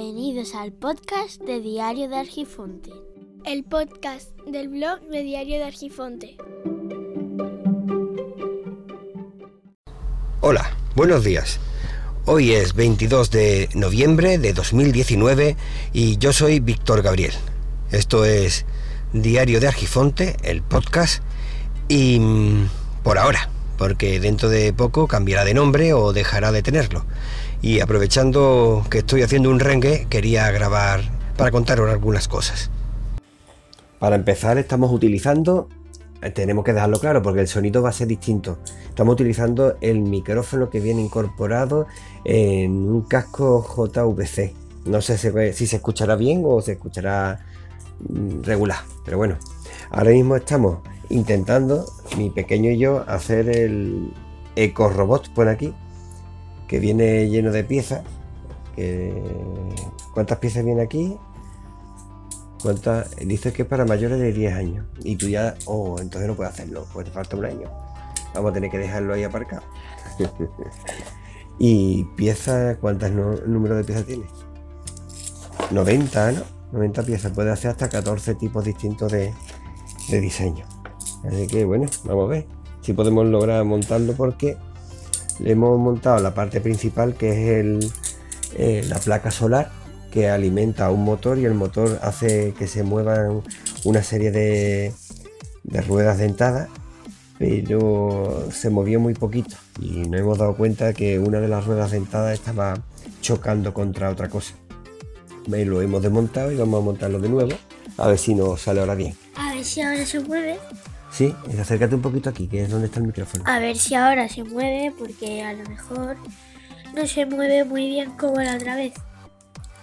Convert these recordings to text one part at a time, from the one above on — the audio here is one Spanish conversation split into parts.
Bienvenidos al podcast de Diario de Argifonte. El podcast del blog de Diario de Argifonte. Hola, buenos días. Hoy es 22 de noviembre de 2019 y yo soy Víctor Gabriel. Esto es Diario de Argifonte, el podcast, y mm, por ahora, porque dentro de poco cambiará de nombre o dejará de tenerlo y aprovechando que estoy haciendo un rengue, quería grabar para contaros algunas cosas. Para empezar, estamos utilizando, eh, tenemos que dejarlo claro porque el sonido va a ser distinto. Estamos utilizando el micrófono que viene incorporado en un casco JVC. No sé si se escuchará bien o se escuchará mm, regular, pero bueno, ahora mismo estamos intentando, mi pequeño y yo, hacer el eco robot por aquí que viene lleno de piezas. ¿Cuántas piezas viene aquí? ¿Cuántas? Dice que es para mayores de 10 años. Y tú ya, oh, entonces no puedes hacerlo, pues te falta un año. Vamos a tener que dejarlo ahí aparcado. y piezas, ¿cuántas números de piezas tiene? 90, ¿no? 90 piezas. Puede hacer hasta 14 tipos distintos de, de diseño. Así que bueno, vamos a ver si podemos lograr montarlo porque le hemos montado la parte principal que es eh, la placa solar que alimenta un motor y el motor hace que se muevan una serie de, de ruedas dentadas pero se movió muy poquito y nos hemos dado cuenta que una de las ruedas dentadas estaba chocando contra otra cosa. Lo hemos desmontado y vamos a montarlo de nuevo a ver si nos sale ahora bien. A ver si ahora se mueve. Sí, acércate un poquito aquí, que es donde está el micrófono. A ver si ahora se mueve, porque a lo mejor no se mueve muy bien como la otra vez.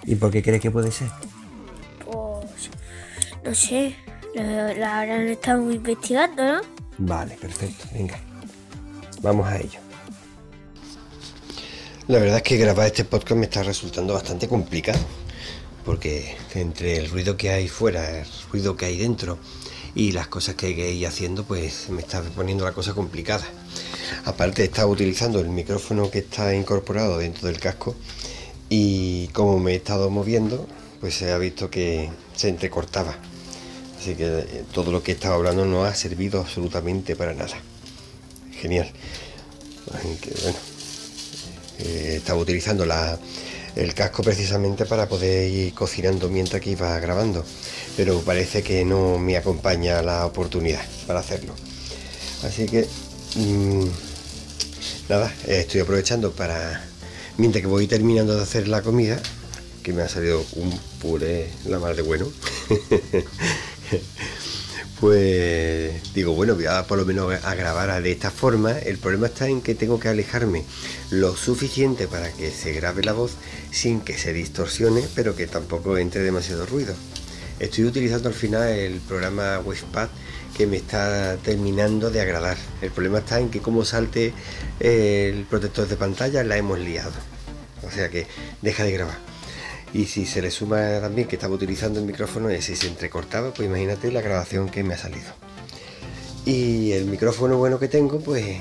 ¿Y por qué crees que puede ser? Pues no sé, la habrán estado investigando, ¿no? Vale, perfecto, venga. Vamos a ello. La verdad es que grabar este podcast me está resultando bastante complicado, porque entre el ruido que hay fuera, el ruido que hay dentro, y las cosas que hay que haciendo pues me está poniendo la cosa complicada. Aparte he estado utilizando el micrófono que está incorporado dentro del casco y como me he estado moviendo pues se ha visto que se entrecortaba. Así que eh, todo lo que he estado hablando no ha servido absolutamente para nada. Genial. bueno, eh, estaba utilizando la, el casco precisamente para poder ir cocinando mientras que iba grabando, pero parece que no me acompaña la oportunidad para hacerlo. Así que mm, nada, estoy aprovechando para, mientras que voy terminando de hacer la comida, que me ha salido un puré la mar de bueno. pues digo, bueno, voy a por lo menos a grabar de esta forma. El problema está en que tengo que alejarme lo suficiente para que se grabe la voz sin que se distorsione, pero que tampoco entre demasiado ruido. Estoy utilizando al final el programa Wavepad que me está terminando de agradar. El problema está en que como salte el protector de pantalla la hemos liado. O sea que deja de grabar. Y si se le suma también que estaba utilizando el micrófono y si se entrecortaba, pues imagínate la grabación que me ha salido. Y el micrófono bueno que tengo, pues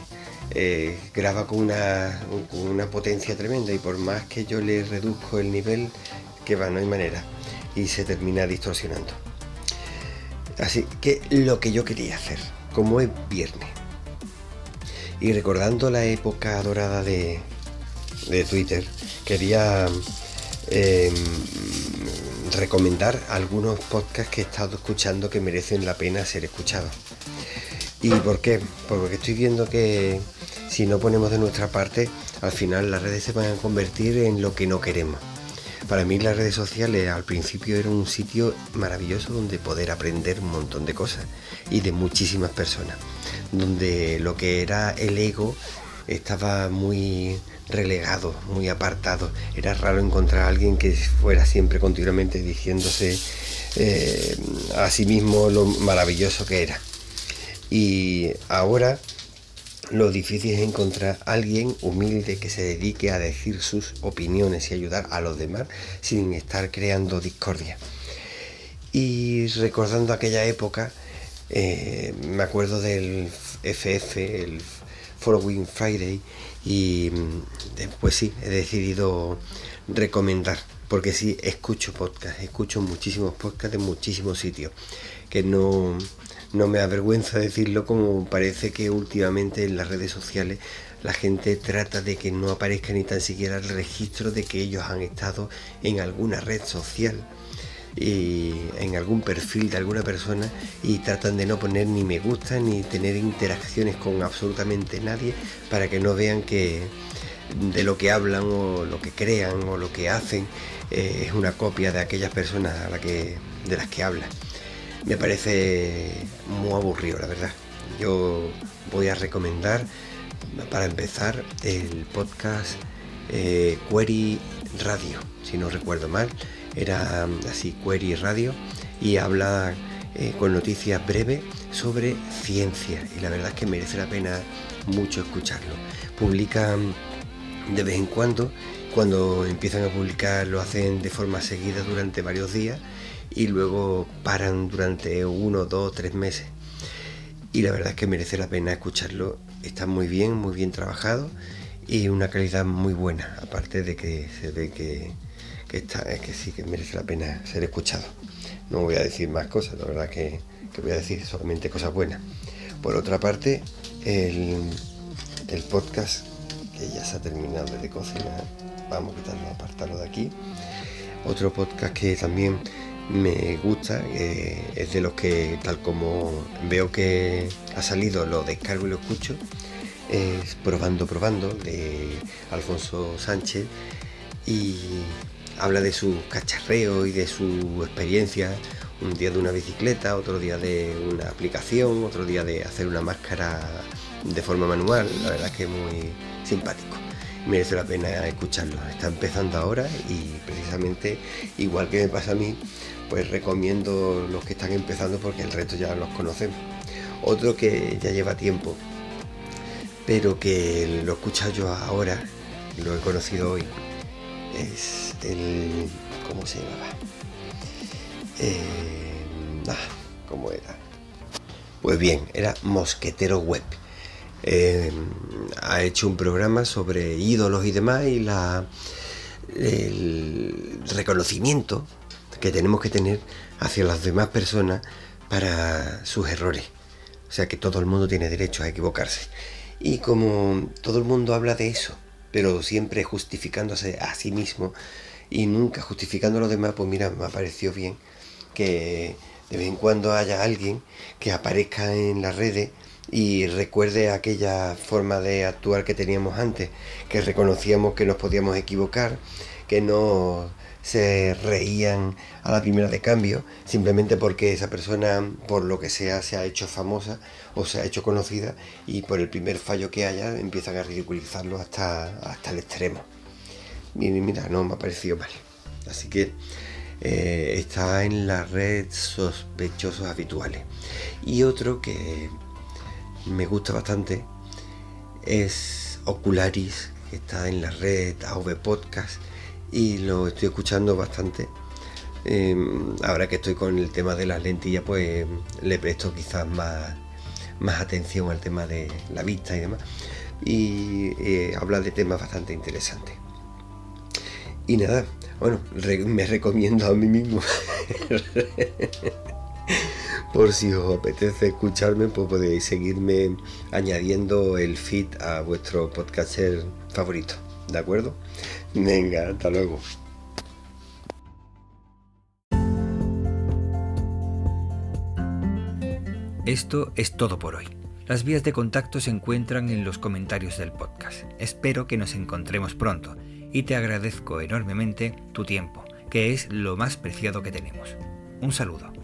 eh, graba con una, una potencia tremenda y por más que yo le reduzco el nivel, que va, no hay manera. Y se termina distorsionando. Así que lo que yo quería hacer, como es viernes, y recordando la época dorada de, de Twitter, quería Em, recomendar algunos podcasts que he estado escuchando que merecen la pena ser escuchados. ¿Y por qué? Porque estoy viendo que si no ponemos de nuestra parte, al final las redes se van a convertir en lo que no queremos. Para mí las redes sociales al principio eran un sitio maravilloso donde poder aprender un montón de cosas y de muchísimas personas, donde lo que era el ego estaba muy relegado, muy apartado. Era raro encontrar a alguien que fuera siempre continuamente diciéndose eh, a sí mismo lo maravilloso que era. Y ahora lo difícil es encontrar a alguien humilde que se dedique a decir sus opiniones y ayudar a los demás sin estar creando discordia. Y recordando aquella época, eh, me acuerdo del FF, el Following Friday y pues sí, he decidido recomendar, porque sí, escucho podcast, escucho muchísimos podcasts de muchísimos sitios, que no, no me avergüenza decirlo como parece que últimamente en las redes sociales la gente trata de que no aparezca ni tan siquiera el registro de que ellos han estado en alguna red social y en algún perfil de alguna persona y tratan de no poner ni me gusta ni tener interacciones con absolutamente nadie para que no vean que de lo que hablan o lo que crean o lo que hacen eh, es una copia de aquellas personas de las que hablan. Me parece muy aburrido, la verdad. Yo voy a recomendar, para empezar, el podcast eh, Query Radio, si no recuerdo mal. Era así, Query Radio, y habla eh, con noticias breves sobre ciencia. Y la verdad es que merece la pena mucho escucharlo. Publican de vez en cuando. Cuando empiezan a publicar lo hacen de forma seguida durante varios días y luego paran durante uno, dos, tres meses. Y la verdad es que merece la pena escucharlo. Está muy bien, muy bien trabajado y una calidad muy buena. Aparte de que se ve que, está, es que sí que merece la pena ser escuchado. No voy a decir más cosas, la verdad que, que voy a decir solamente cosas buenas. Por otra parte, el, el podcast que ya se ha terminado de cocinar. Vamos a quitarlo, apartarlo de aquí. Otro podcast que también me gusta, eh, es de los que tal como veo que ha salido, lo descargo y lo escucho, es Probando, Probando, de Alfonso Sánchez, y habla de su cacharreo y de su experiencia, un día de una bicicleta, otro día de una aplicación, otro día de hacer una máscara de forma manual, la verdad es que es muy simpático. Merece la pena escucharlo. Está empezando ahora y precisamente igual que me pasa a mí, pues recomiendo los que están empezando porque el resto ya los conocemos. Otro que ya lleva tiempo, pero que lo he escuchado yo ahora, lo he conocido hoy, es el... ¿Cómo se llamaba? Eh, ah, ¿Cómo era? Pues bien, era Mosquetero Web. Eh, ha hecho un programa sobre ídolos y demás y la, el reconocimiento que tenemos que tener hacia las demás personas para sus errores. O sea que todo el mundo tiene derecho a equivocarse. Y como todo el mundo habla de eso, pero siempre justificándose a sí mismo y nunca justificando a los demás, pues mira, me ha parecido bien que de vez en cuando haya alguien que aparezca en las redes y recuerde aquella forma de actuar que teníamos antes, que reconocíamos que nos podíamos equivocar, que no se reían a la primera de cambio, simplemente porque esa persona, por lo que sea, se ha hecho famosa o se ha hecho conocida y por el primer fallo que haya empiezan a ridiculizarlo hasta, hasta el extremo. Y mira, no me ha parecido mal. Así que eh, está en la red sospechosos habituales. Y otro que me gusta bastante es Ocularis, que está en la red AV Podcast y lo estoy escuchando bastante. Em, ahora que estoy con el tema de las lentillas, pues le presto quizás más, más atención al tema de la vista y demás. Y eh, habla de temas bastante interesantes. Y nada, bueno, me recomiendo a mí mismo. Por si os apetece escucharme, pues podéis seguirme añadiendo el feed a vuestro podcaster favorito. ¿De acuerdo? Venga, hasta luego. Esto es todo por hoy. Las vías de contacto se encuentran en los comentarios del podcast. Espero que nos encontremos pronto y te agradezco enormemente tu tiempo, que es lo más preciado que tenemos. Un saludo.